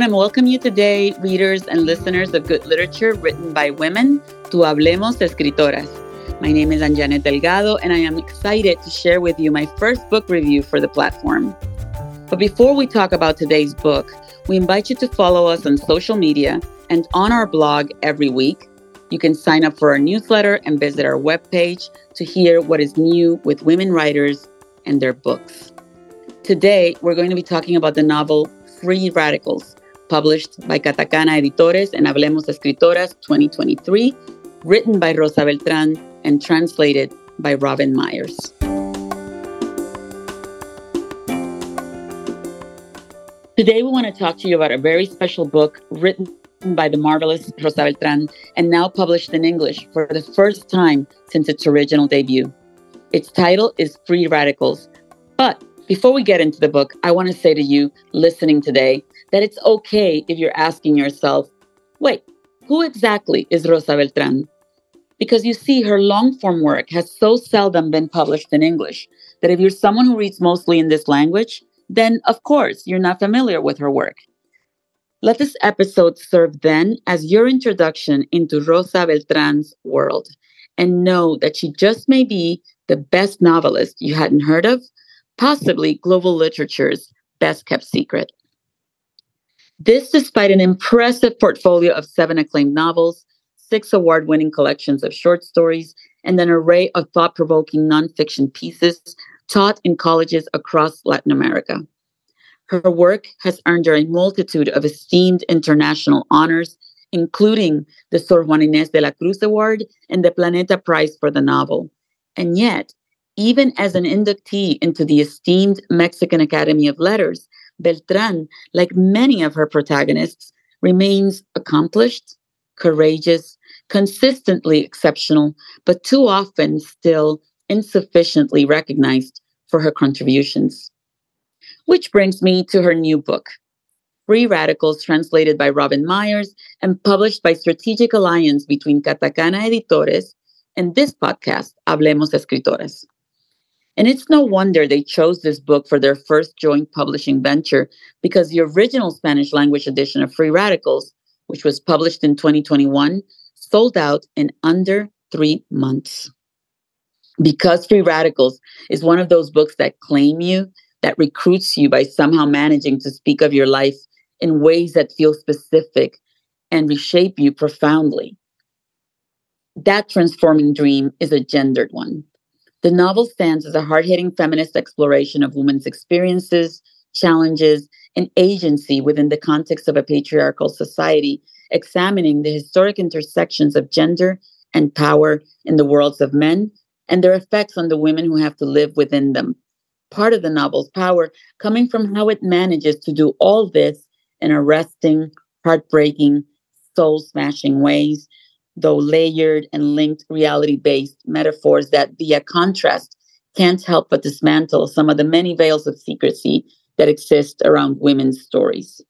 Want to welcome you today, readers and listeners of good literature written by women, to Hablemos Escritoras. My name is Anjanette Delgado, and I am excited to share with you my first book review for the platform. But before we talk about today's book, we invite you to follow us on social media and on our blog every week. You can sign up for our newsletter and visit our webpage to hear what is new with women writers and their books. Today, we're going to be talking about the novel Free Radicals, published by Katakana Editores and Hablemos Escritoras 2023, written by Rosa Beltran and translated by Robin Myers. Today, we want to talk to you about a very special book written by the marvelous Rosa Beltran and now published in English for the first time since its original debut. Its title is Free Radicals. But before we get into the book, I want to say to you listening today that it's okay if you're asking yourself, wait, who exactly is Rosa Beltran? Because you see, her long form work has so seldom been published in English that if you're someone who reads mostly in this language, then of course you're not familiar with her work. Let this episode serve then as your introduction into Rosa Beltran's world and know that she just may be the best novelist you hadn't heard of possibly global literature's best kept secret. This, despite an impressive portfolio of seven acclaimed novels, six award winning collections of short stories, and an array of thought provoking nonfiction pieces taught in colleges across Latin America. Her work has earned her a multitude of esteemed international honors, including the Sor Juana Inés de la Cruz Award and the Planeta Prize for the novel. And yet, even as an inductee into the esteemed Mexican Academy of Letters, Beltran, like many of her protagonists, remains accomplished, courageous, consistently exceptional, but too often still insufficiently recognized for her contributions. Which brings me to her new book, Free Radicals, translated by Robin Myers and published by Strategic Alliance between Katakana Editores and this podcast, Hablemos Escritoras. And it's no wonder they chose this book for their first joint publishing venture because the original Spanish language edition of Free Radicals, which was published in 2021, sold out in under three months. Because Free Radicals is one of those books that claim you, that recruits you by somehow managing to speak of your life in ways that feel specific and reshape you profoundly. That transforming dream is a gendered one. The novel stands as a hard hitting feminist exploration of women's experiences, challenges, and agency within the context of a patriarchal society, examining the historic intersections of gender and power in the worlds of men and their effects on the women who have to live within them. Part of the novel's power coming from how it manages to do all this in arresting, heartbreaking, soul smashing ways though layered and linked reality based metaphors that, via contrast, can't help but dismantle some of the many veils of secrecy that exist around women's stories.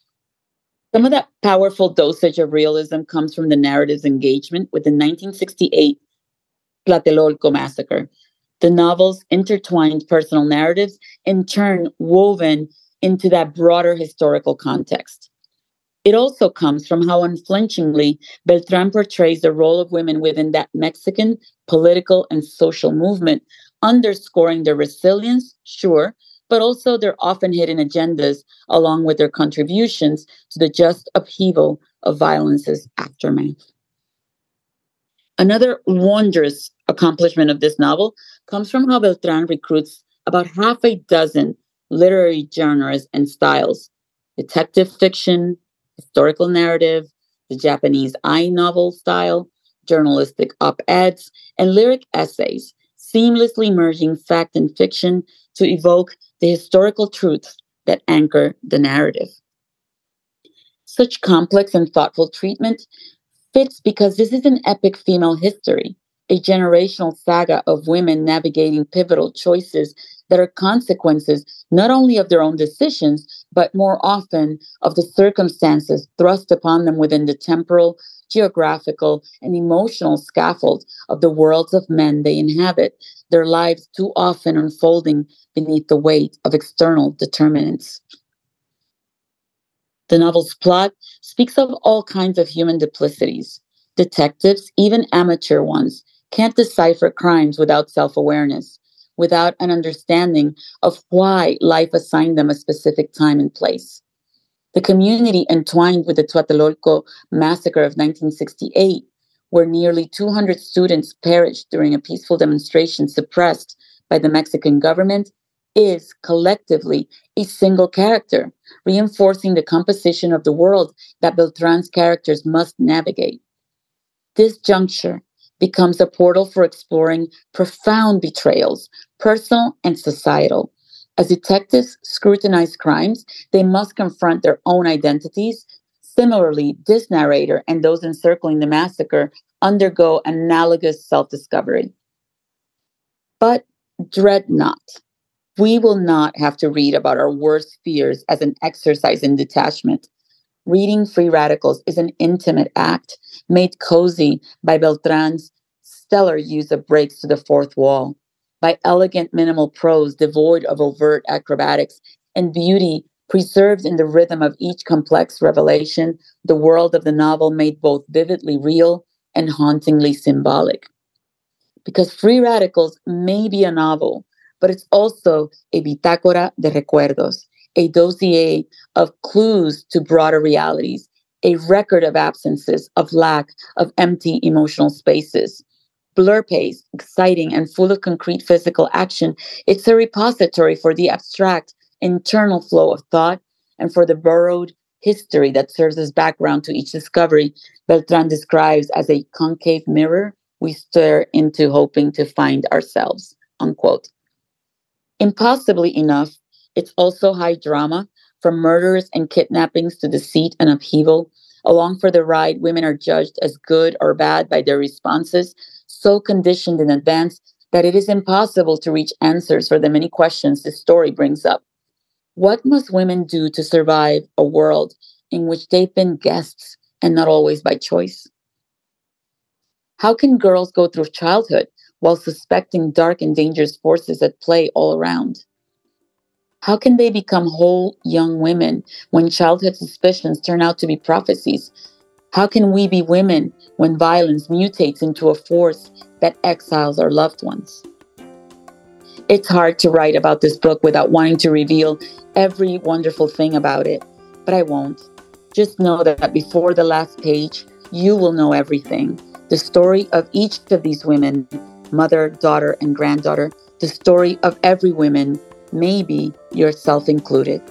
Some of that powerful dosage of realism comes from the narrative's engagement with the 1968 Tlatelolco massacre. The novel's intertwined personal narratives, in turn, woven into that broader historical context. It also comes from how unflinchingly Beltran portrays the role of women within that Mexican political and social movement, underscoring their resilience, sure, but also their often hidden agendas, along with their contributions to the just upheaval of violence's aftermath. Another wondrous accomplishment of this novel comes from how Beltran recruits about half a dozen literary genres and styles detective fiction, historical narrative, the Japanese I-novel style, journalistic op eds, and lyric essays, seamlessly merging fact and fiction to evoke the historical truths that anchor the narrative. Such complex and thoughtful treatment fits because this is an epic female history, a generational saga of women navigating pivotal choices that are consequences not only of their own decisions, but more often of the circumstances thrust upon them within the temporal, geographical, and emotional scaffold of the worlds of men they inhabit, their lives too often unfolding beneath the weight of external determinants. The novel's plot speaks of all kinds of human duplicities. Detectives, even amateur ones, can't decipher crimes without self awareness, without an understanding of why life assigned them a specific time and place. The community entwined with the Tlatelolco massacre of 1968, where nearly 200 students perished during a peaceful demonstration suppressed by the Mexican government, is collectively a single character, reinforcing the composition of the world that Beltran's characters must navigate. This juncture becomes a portal for exploring profound betrayals, personal and societal. As detectives scrutinize crimes, they must confront their own identities. Similarly, this narrator and those encircling the massacre undergo analogous self discovery. But dread not. We will not have to read about our worst fears as an exercise in detachment. Reading Free Radicals is an intimate act made cozy by Beltran's stellar use of breaks to the fourth wall, by elegant minimal prose devoid of overt acrobatics, and beauty preserved in the rhythm of each complex revelation, the world of the novel made both vividly real and hauntingly symbolic. Because Free Radicals may be a novel, but it's also a bitácora de recuerdos, a dossier of clues to broader realities, a record of absences, of lack, of empty emotional spaces, blur pace, exciting, and full of concrete physical action, it's a repository for the abstract internal flow of thought and for the burrowed history that serves as background to each discovery Beltran describes as a concave mirror we stare into hoping to find ourselves. Unquote. Impossibly enough, it's also high drama, from murders and kidnappings to deceit and upheaval. Along for the ride, women are judged as good or bad by their responses, so conditioned in advance that it is impossible to reach answers for the many questions this story brings up. What must women do to survive a world in which they've been guests and not always by choice? How can girls go through childhood while suspecting dark and dangerous forces at play all around? How can they become whole young women when childhood suspicions turn out to be prophecies how can we be women when violence mutates into a force that exiles our loved ones? It's hard to write about this book without wanting to reveal every wonderful thing about it, but I won't. Just know that before the last page, you will know everything. The story of each of these women mother, daughter, and granddaughter, the story of every woman, maybe yourself included.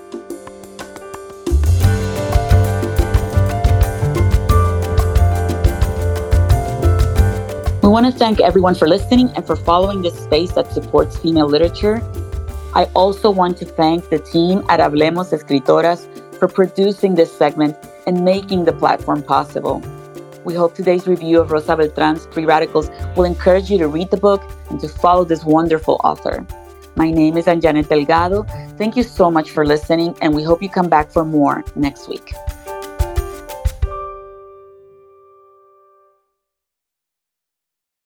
We want to thank everyone for listening and for following this space that supports female literature. I also want to thank the team at Hablemos Escritoras for producing this segment and making the platform possible. We hope today's review of Rosa Beltran's Free Radicals will encourage you to read the book and to follow this wonderful author. My name is Anjanette Delgado. Thank you so much for listening, and we hope you come back for more next week.